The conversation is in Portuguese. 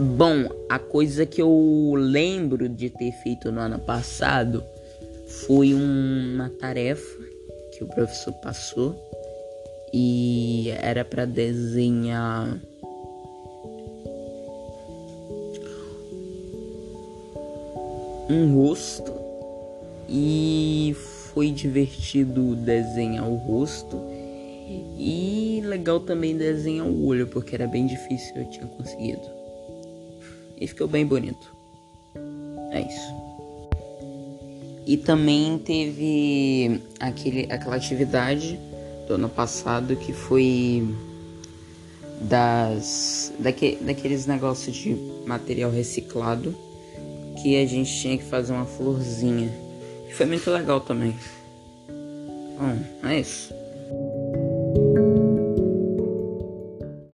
Bom, a coisa que eu lembro de ter feito no ano passado foi uma tarefa que o professor passou e era para desenhar um rosto e foi divertido desenhar o rosto e legal também desenhar o olho porque era bem difícil eu tinha conseguido e ficou bem bonito é isso e também teve aquele, aquela atividade do ano passado que foi das daque, daqueles negócios de material reciclado que a gente tinha que fazer uma florzinha. Foi muito legal também. Bom, é isso.